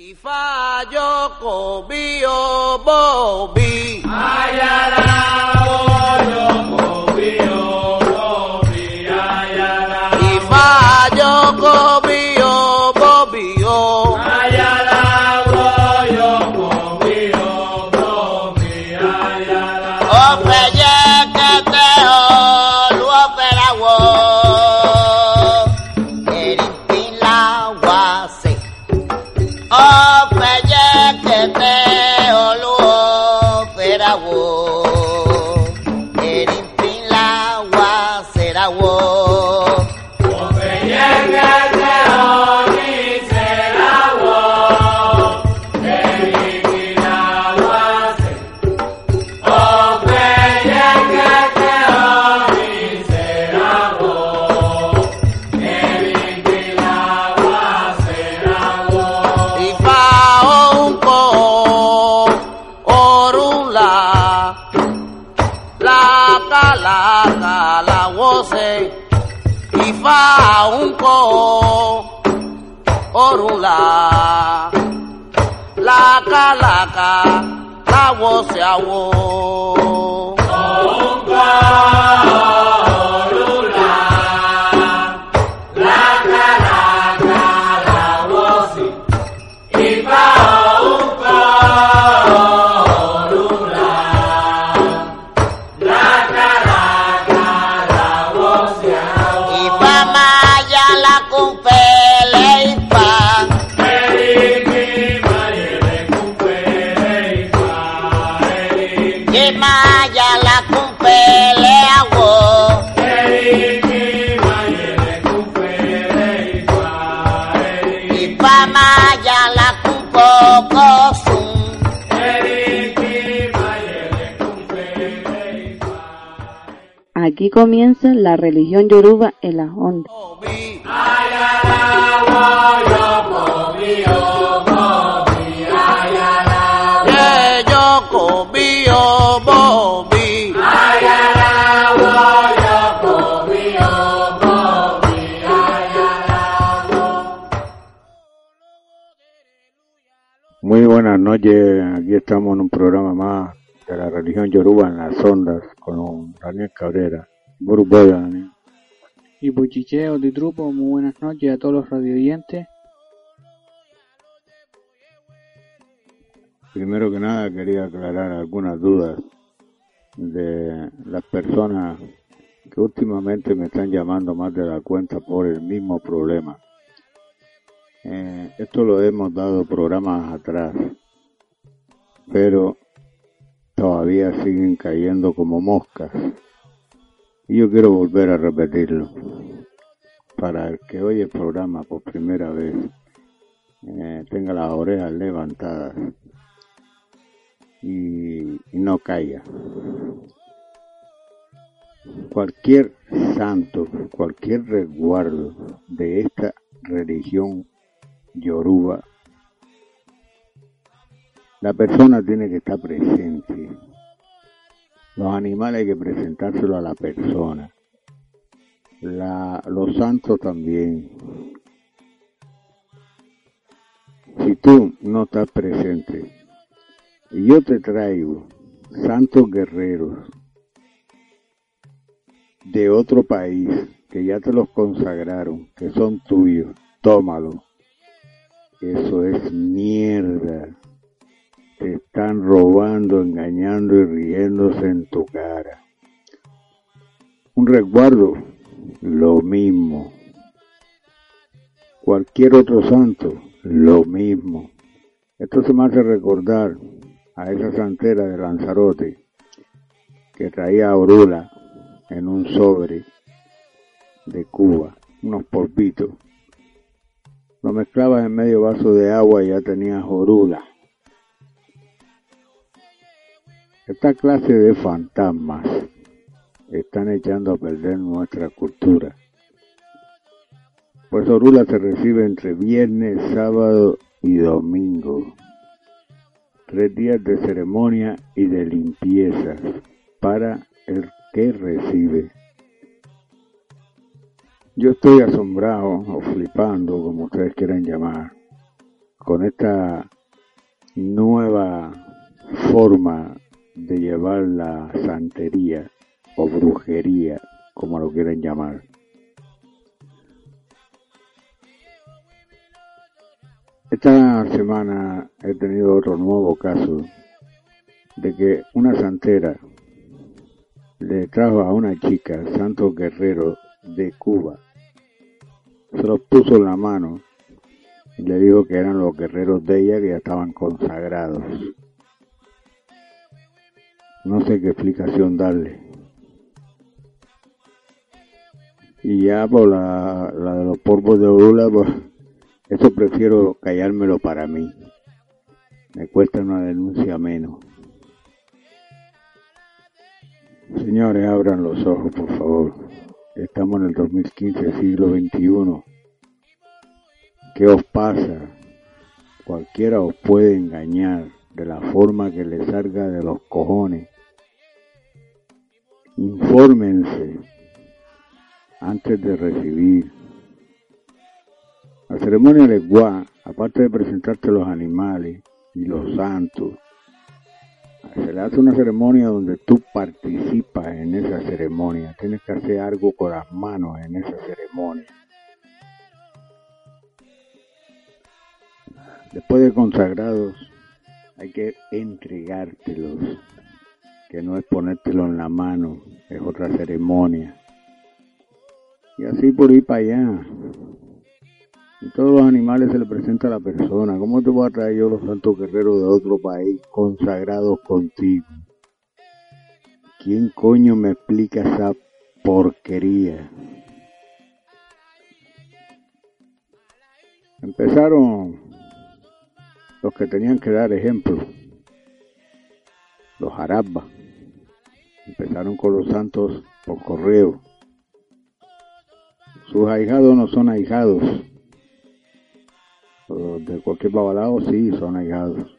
If I yo cobi o bobi. La la wose Ifa onko orula la la la wose awo Aquí comienza la religión yoruba en las ondas. Muy buenas noches, aquí estamos en un programa más de la religión yoruba en las ondas con Daniel Cabrera. Buruboya, Daniel. y Buchicheo de Trupo, muy buenas noches a todos los radioyentes. Primero que nada quería aclarar algunas dudas de las personas que últimamente me están llamando más de la cuenta por el mismo problema. Eh, esto lo hemos dado programas atrás, pero todavía siguen cayendo como moscas. Y yo quiero volver a repetirlo. Para el que oye el programa por primera vez, eh, tenga las orejas levantadas y, y no caiga. Cualquier santo, cualquier resguardo de esta religión yoruba, la persona tiene que estar presente. Los animales hay que presentárselo a la persona. La- los santos también. Si tú no estás presente yo te traigo santos guerreros de otro país que ya te los consagraron, que son tuyos, tómalo. Eso es mierda. Te están robando, engañando y riéndose en tu cara. Un resguardo, lo mismo. Cualquier otro santo, lo mismo. Esto se me hace recordar a esa santera de Lanzarote que traía orula en un sobre de Cuba, unos polvitos. Lo mezclabas en medio vaso de agua y ya tenías orula. Esta clase de fantasmas están echando a perder nuestra cultura. Pues orula se recibe entre viernes, sábado y domingo. Tres días de ceremonia y de limpieza para el que recibe. Yo estoy asombrado o flipando, como ustedes quieran llamar, con esta nueva forma de llevar la santería o brujería, como lo quieran llamar. Esta semana he tenido otro nuevo caso de que una santera le trajo a una chica santo guerrero de Cuba. Se los puso en la mano y le dijo que eran los guerreros de ella que ya estaban consagrados. No sé qué explicación darle. Y ya por la, la de los polvos de Orula, pues eso prefiero callármelo para mí. Me cuesta una denuncia menos. Señores, abran los ojos, por favor. Estamos en el 2015, siglo XXI. ¿Qué os pasa? Cualquiera os puede engañar de la forma que le salga de los cojones. Infórmense antes de recibir. La ceremonia de Gua, aparte de presentarte los animales y los santos, se le hace una ceremonia donde tú participas en esa ceremonia. Tienes que hacer algo con las manos en esa ceremonia. Después de consagrados, hay que entregártelos, que no es ponértelo en la mano, es otra ceremonia. Y así por ir para allá. Y todos los animales se le presenta a la persona. ¿Cómo te voy a traer yo los santos guerreros de otro país consagrados contigo? ¿Quién coño me explica esa porquería? Empezaron los que tenían que dar ejemplo, los jarabas. Empezaron con los santos por correo. Sus ahijados no son ahijados. Los de cualquier babalao sí son ahijados.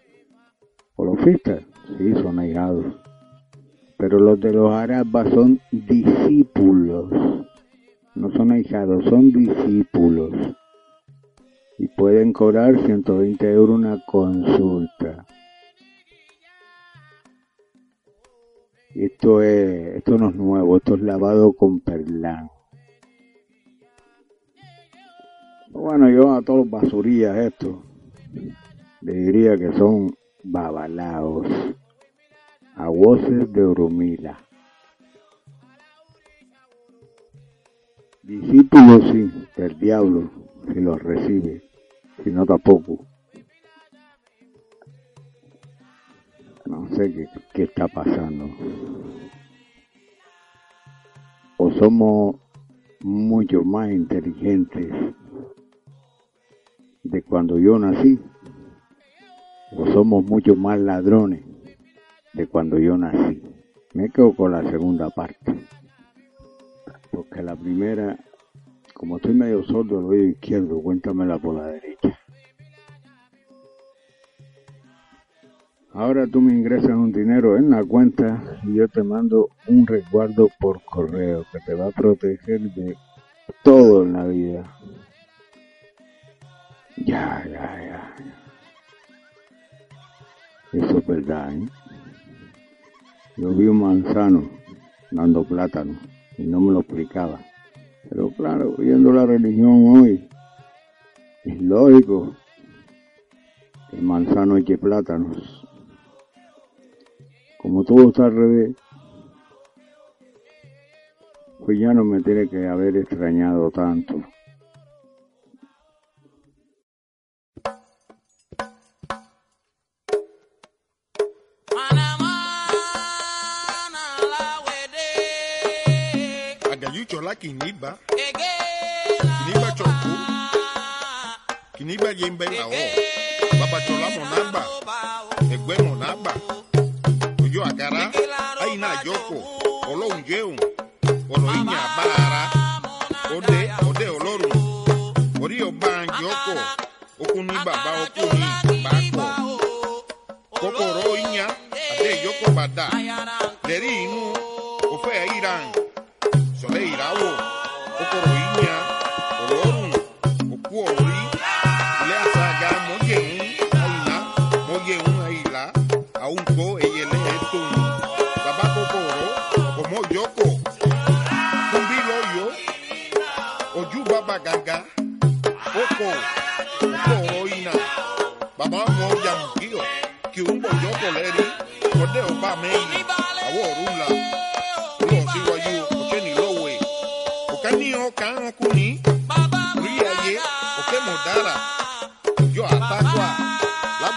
O los fistas sí son ahijados. Pero los de los jarabas son discípulos. No son ahijados, son discípulos y pueden cobrar 120 euros una consulta. Esto es, esto no es nuevo, esto es lavado con perlán. Bueno, yo a todos los basurillas estos le diría que son babalaos, aguaces de Urumila. Discípulos sí, del diablo, si los recibe si no tampoco. No sé qué, qué está pasando. O somos mucho más inteligentes de cuando yo nací, o somos mucho más ladrones de cuando yo nací. Me quedo con la segunda parte, porque la primera como estoy medio sordo el oído izquierdo, cuéntamela por la derecha. Ahora tú me ingresas un dinero en la cuenta y yo te mando un resguardo por correo que te va a proteger de todo en la vida. Ya, ya, ya. Eso es verdad, ¿eh? Yo vi un manzano dando plátano y no me lo explicaba. Pero claro, viendo la religión hoy, es lógico que manzano eche plátanos. Como todo está al revés, pues ya no me tiene que haber extrañado tanto. ìjókò ọlọ́run jẹun ọ̀rọ̀ yìí ní àbára ọdẹ ọdẹ ọlọ́run orí ọba ìjókò okun ní bàbá ọkùnrin bàákọ kọkọrọ ìyá àti ìjókò bàtà lẹ́rìí inú òfẹ́ ìran.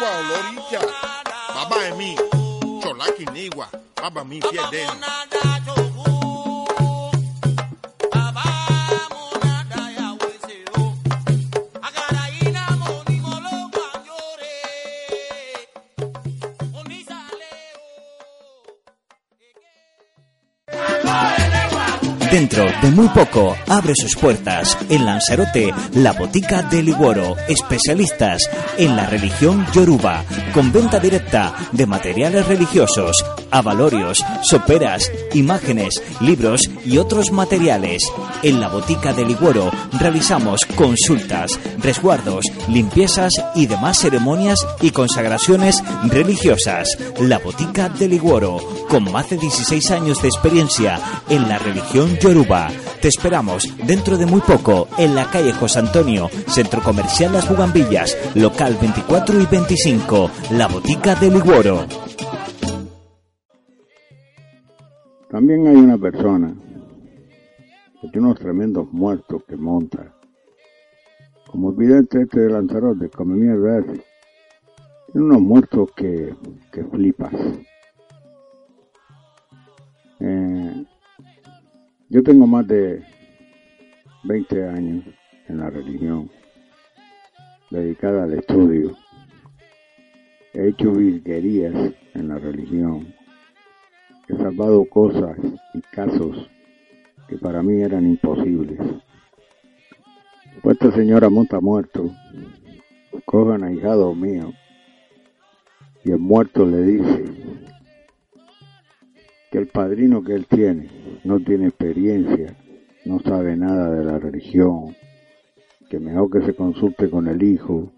Baba olor y ya. Baba en mí, cholaki nigua, baba mi pie Dentro de muy poco abre sus puertas en Lanzarote la botica de Liguoro, especialistas en la religión yoruba, con venta directa de materiales religiosos, avalorios, soperas, imágenes, libros y otros materiales. En la botica de Liguoro realizamos consultas, resguardos, limpiezas y demás ceremonias y consagraciones religiosas. La botica de Liguoro, con más de 16 años de experiencia en la religión yoruba. Te esperamos dentro de muy poco en la calle José Antonio, Centro Comercial Las Bugambillas, local 24 y 25, la botica de Liguoro. También hay una persona que tiene unos tremendos muertos que monta. Como el vidente este de Lanzarote, come mierda. Tiene unos muertos que, que flipas. Eh, yo tengo más de 20 años en la religión, dedicada al estudio. He hecho virguerías en la religión. He salvado cosas y casos que para mí eran imposibles. Pues esta señora monta muerto, cojan a hijado mío, y el muerto le dice que el padrino que él tiene no tiene experiencia, no sabe nada de la religión, que mejor que se consulte con el hijo,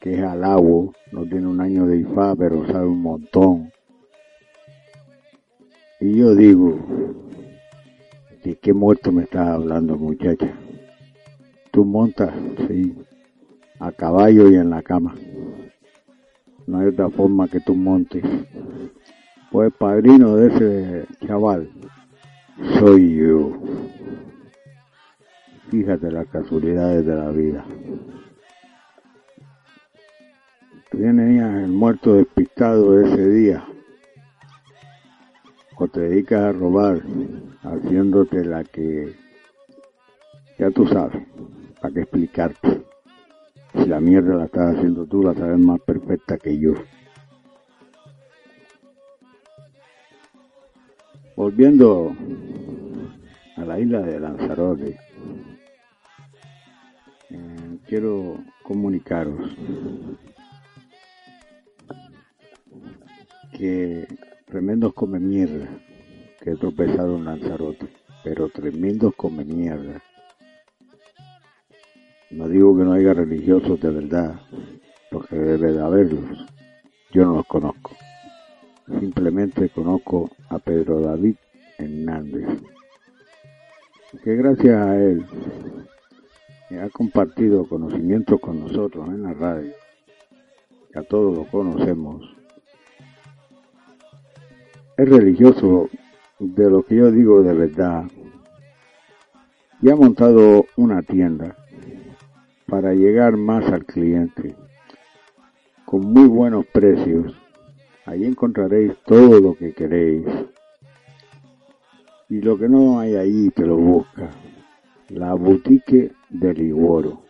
que es alabo, no tiene un año de IFA, pero sabe un montón. Y yo digo, ¿de qué muerto me estás hablando, muchacha? Tú montas, sí, a caballo y en la cama. No hay otra forma que tú montes. Pues padrino de ese chaval soy yo. Fíjate las casualidades de la vida. Tenías el muerto despistado ese día. O te dedicas a robar haciéndote la que ya tú sabes, para qué explicarte. Si la mierda la estás haciendo tú, la sabes más perfecta que yo. Volviendo a la isla de Lanzarote, eh, quiero comunicaros que tremendos come mierda que en Lanzarote, pero tremendos come mierda. No digo que no haya religiosos de verdad, porque debe de haberlos. Yo no los conozco. Simplemente conozco a Pedro David Hernández, que gracias a él ha compartido conocimientos con nosotros en la radio, que a todos lo conocemos. Es religioso de lo que yo digo de verdad y ha montado una tienda para llegar más al cliente con muy buenos precios. Allí encontraréis todo lo que queréis. Y lo que no hay ahí te lo busca. La boutique de Liguoro.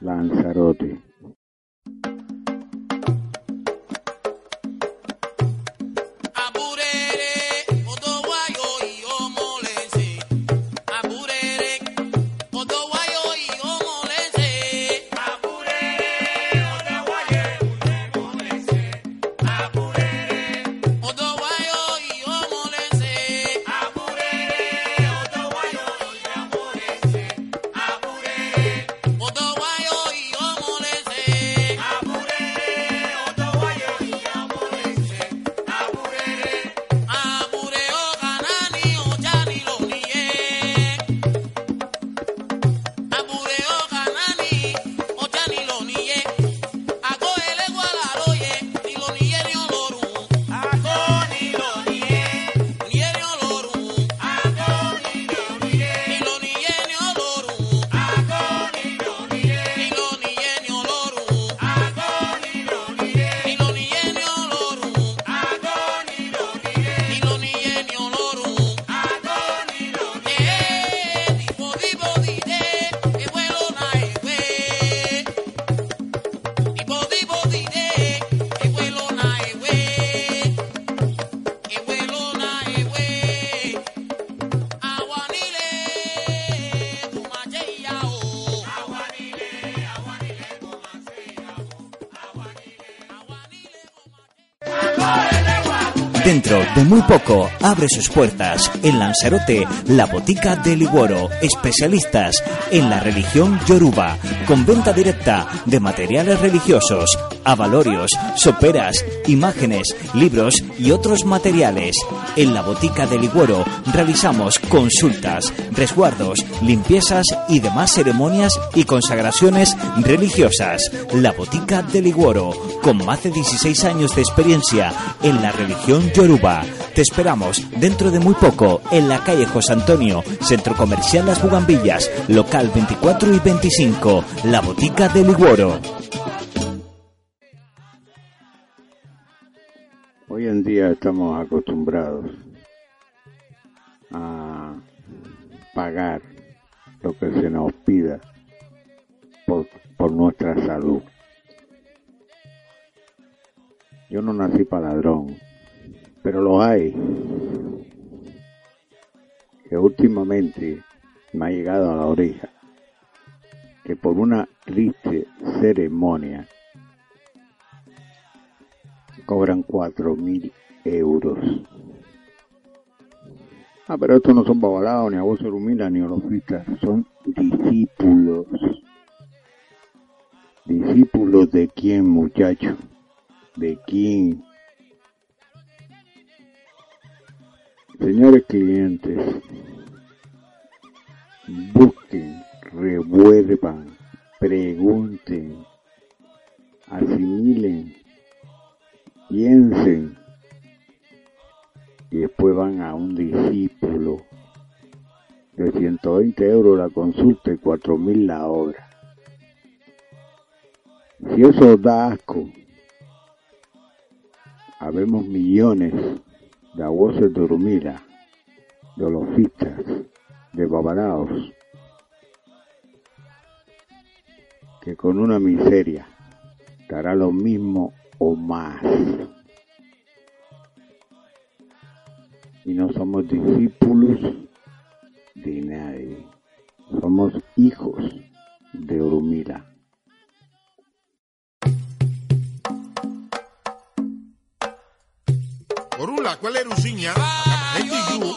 Lanzarote. Dentro de muy poco abre sus puertas en Lanzarote la botica de Liguoro, especialistas en la religión yoruba, con venta directa de materiales religiosos, avalorios, soperas, imágenes, libros y otros materiales. En la botica de Liguoro realizamos consultas, resguardos, limpiezas y demás ceremonias y consagraciones religiosas. La botica de Liguoro, con más de 16 años de experiencia en la religión yoruba. Te esperamos dentro de muy poco en la calle José Antonio, Centro Comercial Las Bugambillas, local 24 y 25, la botica de Liguoro. Hoy en día estamos acostumbrados a pagar lo que se nos pida por, por nuestra salud. Yo no nací para ladrón, pero los hay que últimamente me ha llegado a la oreja que por una triste ceremonia cobran cuatro mil euros. Ah, pero estos no son babalados, ni a vos Rumila, ni olofistas, son discípulos. ¿Discípulos de quién, muchacho? ¿De quién? Señores clientes, busquen, revuelvan, pregunten, asimilen, piensen y después van a un discípulo de 120 euros la consulta y 4000 la obra. Si eso da asco, habemos millones de de Urumila, de olofistas, de babaraos, que con una miseria dará lo mismo o más. Y no somos discípulos de nadie, somos hijos de Urumila. Orula, ¿cuál era usiña? Este yu.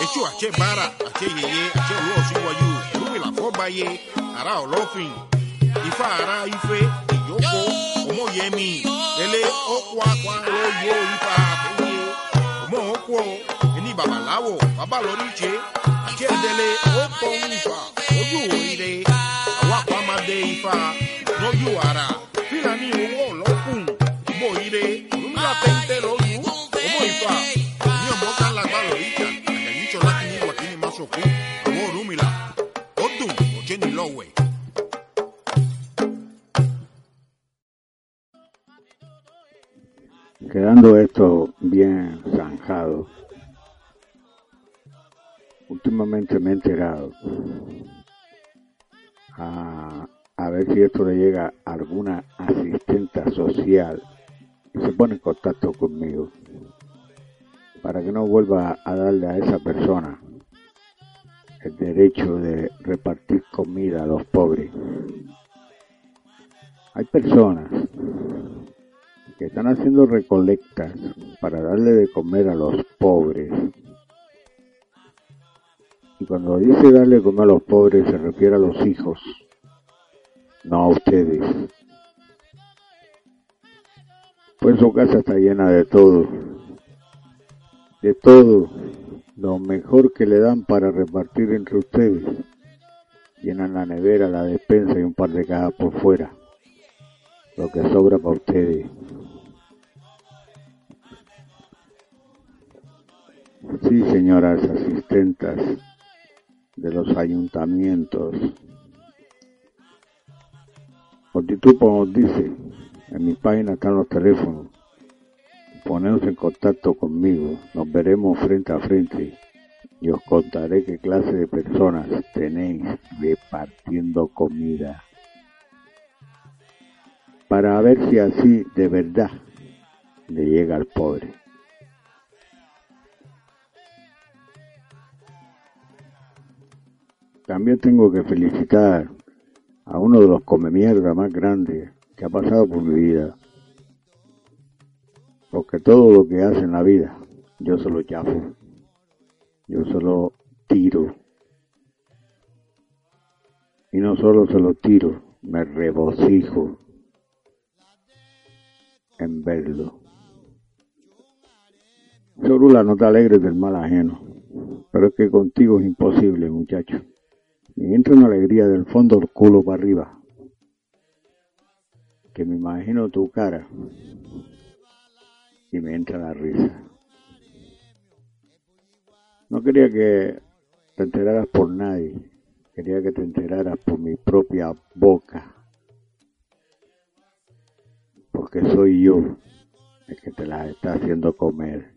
Echo ache bara, ache yeye, ache uo siwa yu. Rumi la foba ara olofin. Ifa ara ife, iyoko, omo yemi. Ele okwa kwa lo yo ifa afeye. Omo okwo, eni babalawo, babaloriche. Ache dele oko ifa, oju oire. Awa kwa made ifa, no yu ara. Me he enterado a, a ver si esto le llega a alguna asistenta social y se pone en contacto conmigo para que no vuelva a darle a esa persona el derecho de repartir comida a los pobres. Hay personas que están haciendo recolectas para darle de comer a los pobres. Y cuando dice darle comer a los pobres se refiere a los hijos, no a ustedes. Pues su casa está llena de todo, de todo, lo mejor que le dan para repartir entre ustedes. Llenan la nevera, la despensa y un par de cajas por fuera. Lo que sobra para ustedes. Sí, señoras asistentas de los ayuntamientos. Fortitupo nos dice, en mi página están los teléfonos. Poneos en contacto conmigo, nos veremos frente a frente y os contaré qué clase de personas tenéis repartiendo comida. Para ver si así de verdad le llega al pobre. También tengo que felicitar a uno de los come mierda más grandes que ha pasado por mi vida. Porque todo lo que hace en la vida, yo se lo chafo. Yo se lo tiro. Y no solo se lo tiro, me regocijo en verlo. Sorula, no te alegres del mal ajeno, pero es que contigo es imposible, muchacho. Me entra una alegría del fondo del culo para arriba, que me imagino tu cara y me entra la risa. No quería que te enteraras por nadie, quería que te enteraras por mi propia boca, porque soy yo el que te la está haciendo comer.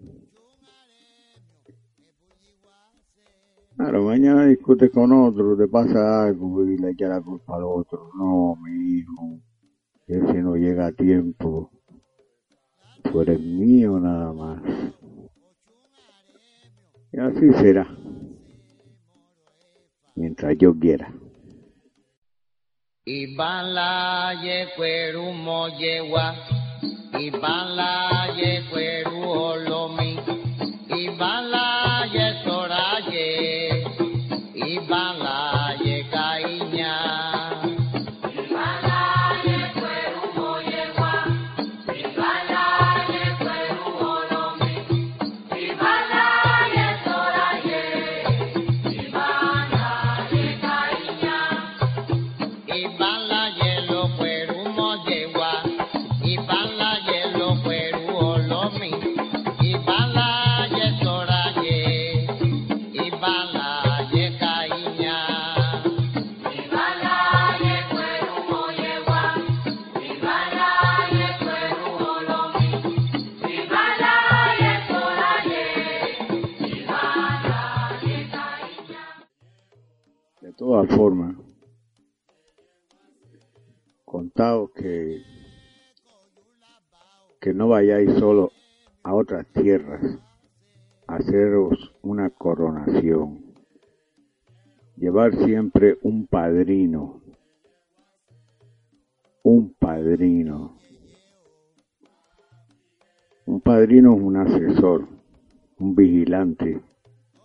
Claro, mañana discutes con otro, te pasa algo y le echa la culpa al otro. No, mi hijo, ese no llega a tiempo. Tú eres mío nada más. Y así será. Mientras yo quiera. Ibala ye kweru moyewa, Ibala ye kweru olomi, todas formas, contaos que, que no vayáis solo a otras tierras a haceros una coronación. Llevar siempre un padrino, un padrino. Un padrino es un asesor, un vigilante,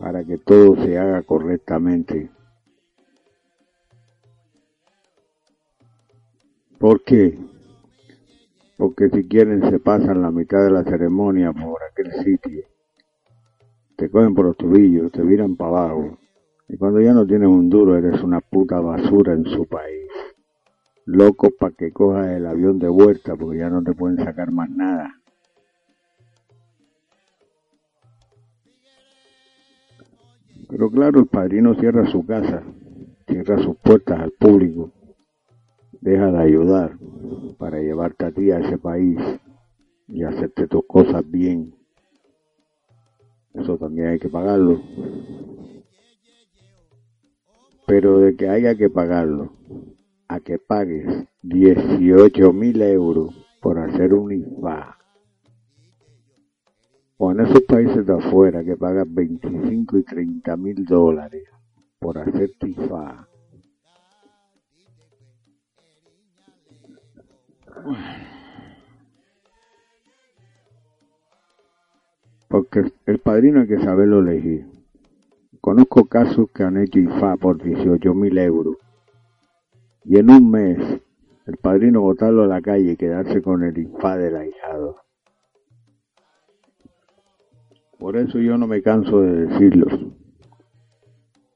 para que todo se haga correctamente. ¿Por qué? Porque si quieren se pasan la mitad de la ceremonia por aquel sitio. Te cogen por los tobillos, te miran para abajo. Y cuando ya no tienes un duro, eres una puta basura en su país. Loco para que cojas el avión de vuelta porque ya no te pueden sacar más nada. Pero claro, el padrino cierra su casa, cierra sus puertas al público deja de ayudar para llevarte a ti a ese país y hacerte tus cosas bien. Eso también hay que pagarlo. Pero de que haya que pagarlo, a que pagues 18 mil euros por hacer un IFA. O en esos países de afuera que pagas 25 y 30 mil dólares por hacer IFA. Porque el padrino hay que saberlo elegir. Conozco casos que han hecho IFA por 18 mil euros. Y en un mes, el padrino botarlo a la calle y quedarse con el IFA del ahijado. Por eso yo no me canso de decirlo.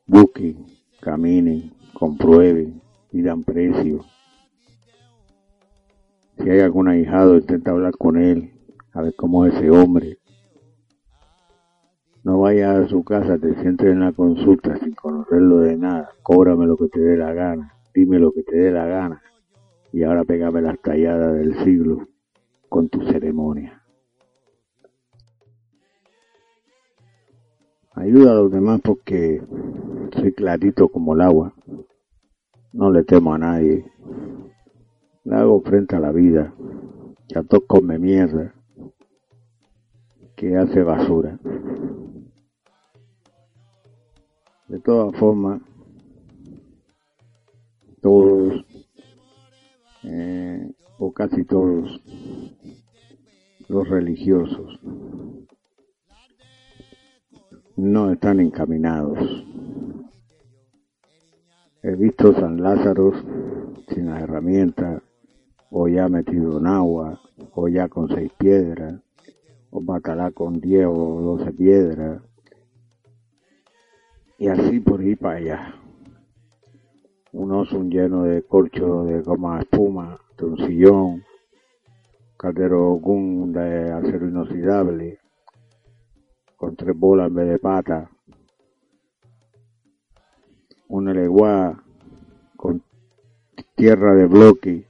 Busquen, caminen, comprueben y dan precio. Si hay algún ahijado, intenta hablar con él, a ver cómo es ese hombre. No vayas a su casa, te sientes en la consulta sin conocerlo de nada. Cóbrame lo que te dé la gana, dime lo que te dé la gana. Y ahora pégame las talladas del siglo con tu ceremonia. Ayuda a los demás porque soy clarito como el agua. No le temo a nadie. Le hago frente a la vida. Ya todos come mierda. Que hace basura. De todas formas, todos, eh, o casi todos, los religiosos no están encaminados. He visto San Lázaro sin las herramientas, o ya metido en agua, o ya con seis piedras, o batalá con diez o doce piedras, y así por ir para allá. Un oso lleno de corcho de goma espuma, de un sillón, caldero gun de acero inoxidable, con tres bolas en vez de pata, una legua con tierra de bloque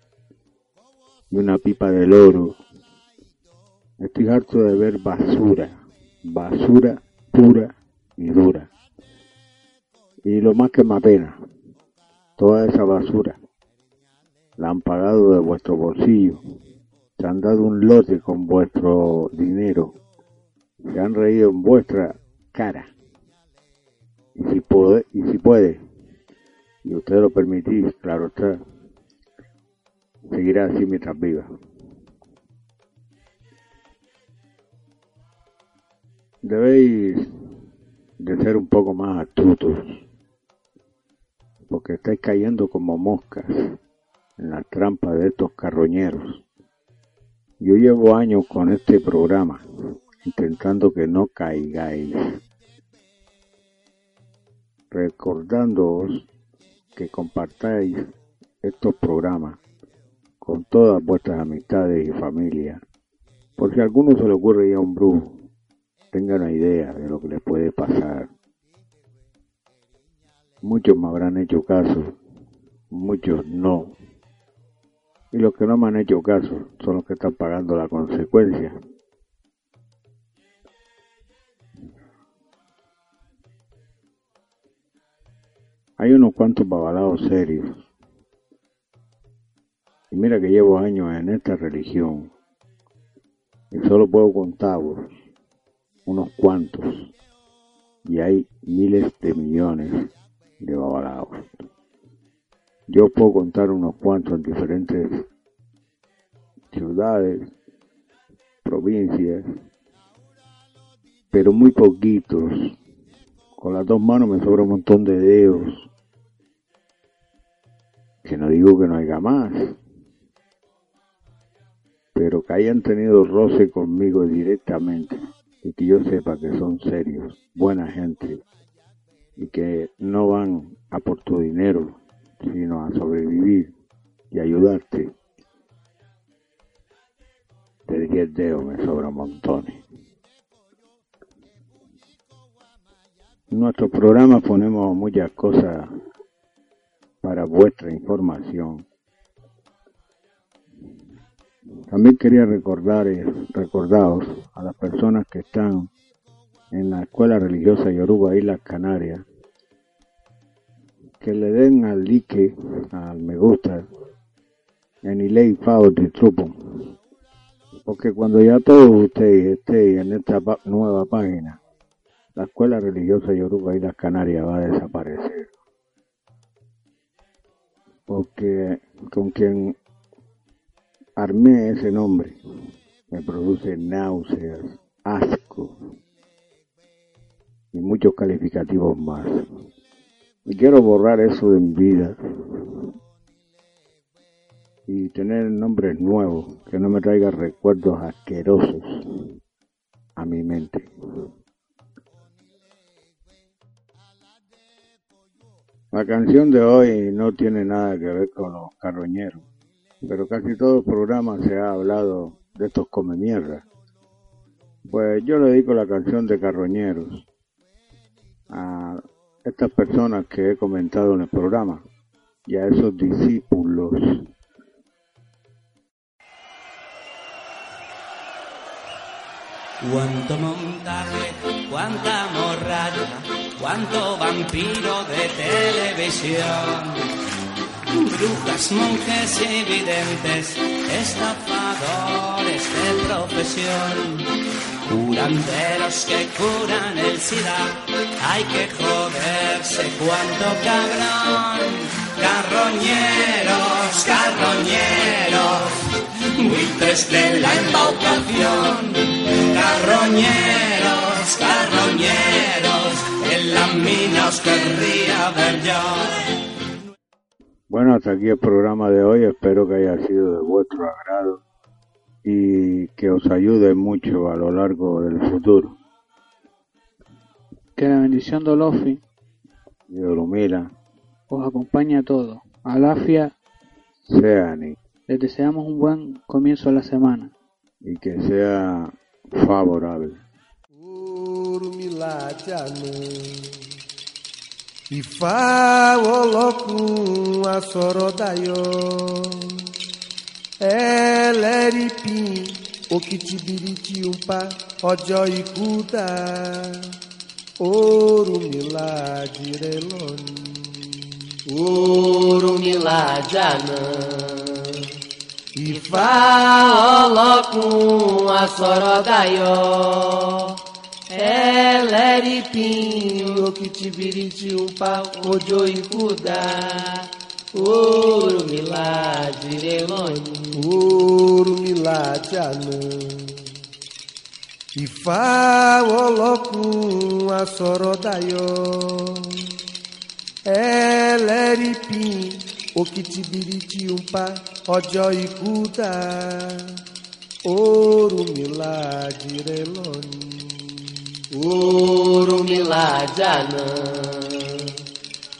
y una pipa de loro. Estoy harto de ver basura, basura pura y dura. Y lo más que me apena, toda esa basura la han pagado de vuestro bolsillo, se han dado un lote con vuestro dinero, se han reído en vuestra cara. Y si puede, y si puede, y ustedes lo permitís, claro está, seguirá así mientras viva. Debéis de ser un poco más astutos, porque estáis cayendo como moscas en la trampa de estos carroñeros. Yo llevo años con este programa, intentando que no caigáis, recordándoos que compartáis estos programas con todas vuestras amistades y familias, por si a alguno se le ocurre ir a un brujo, tenga una idea de lo que le puede pasar. Muchos me habrán hecho caso, muchos no. Y los que no me han hecho caso son los que están pagando la consecuencia. Hay unos cuantos babalados serios. Y mira que llevo años en esta religión. Y solo puedo contaros unos cuantos. Y hay miles de millones de babalados. Yo puedo contar unos cuantos en diferentes ciudades, provincias, pero muy poquitos. Con las dos manos me sobra un montón de dedos. Que no digo que no haya más, pero que hayan tenido roce conmigo directamente y que yo sepa que son serios, buena gente y que no van a por tu dinero, sino a sobrevivir y ayudarte. De 10 dedos me sobra montones. En nuestro programa ponemos muchas cosas para vuestra información. También quería recordar, recordaros a las personas que están en la escuela religiosa Yoruba Islas Canarias que le den al like, al me gusta, en Ilay Fao de Trupo. Porque cuando ya todos ustedes estén en esta nueva página, la escuela religiosa Yoruba Islas Canarias va a desaparecer. Porque con quien armé ese nombre me produce náuseas, asco y muchos calificativos más. Y quiero borrar eso de mi vida y tener nombres nuevos que no me traigan recuerdos asquerosos a mi mente. La canción de hoy no tiene nada que ver con los carroñeros, pero casi todo el programa se ha hablado de estos come mierda. Pues yo le dedico la canción de carroñeros a estas personas que he comentado en el programa y a esos discípulos. Cuánto montaje, cuánta morralla, cuánto vampiro de televisión. Brujas, monjes y videntes, estafadores de profesión. Curanderos que curan el SIDA, hay que joderse, cuánto cabrón. Carroñeros, carroñeros, buitres de la embaucación, carroñeros, carroñeros, en las minas querría ver yo. Bueno, hasta aquí el programa de hoy. Espero que haya sido de vuestro agrado y que os ayude mucho a lo largo del futuro. Que la bendición de Olofi Y Orumila, os acompañe a todos. Alafia, Seani, les deseamos un buen comienzo de la semana. y que sea favorable. Ifá Olokun asọ̀rọ̀dayọ̀ ẹlẹ́rìí pin òkìtìbìrìtì ń pa ọjọ́ ikú dà Orunmila dire lọ́nù. Orunmila jàná. Ifá Olokun asọ̀rọ̀dayọ̀. Eleripinho, o que te virite um pau, o e fuda. Ouro milagre, relógio. Ouro milagre, anã. E fa o loco a sorodaió daio. Eleripim, o que te virite um pau, o e fuda. Ouro milagre, relógio ouro miladiana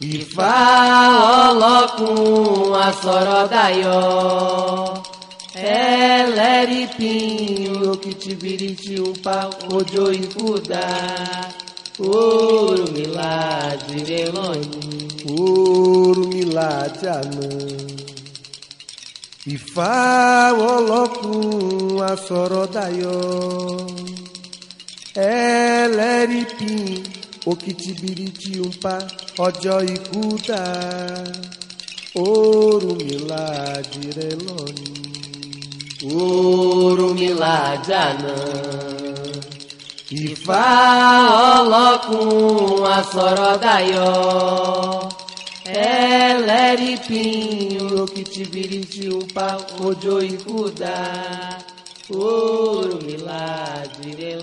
e falo com a sorodaió Eleripinho é que te viriti o pau de o e fuda ouro miladiana ouro miladiana e fa o loco a sorodaió é leripim, o que te biriti um pá, ó joy puta, ouro milagre ouro milagre anã, e fala com a sorodaió. É leripinho, o que te biriti um pá, ó joy puta, ouro milagre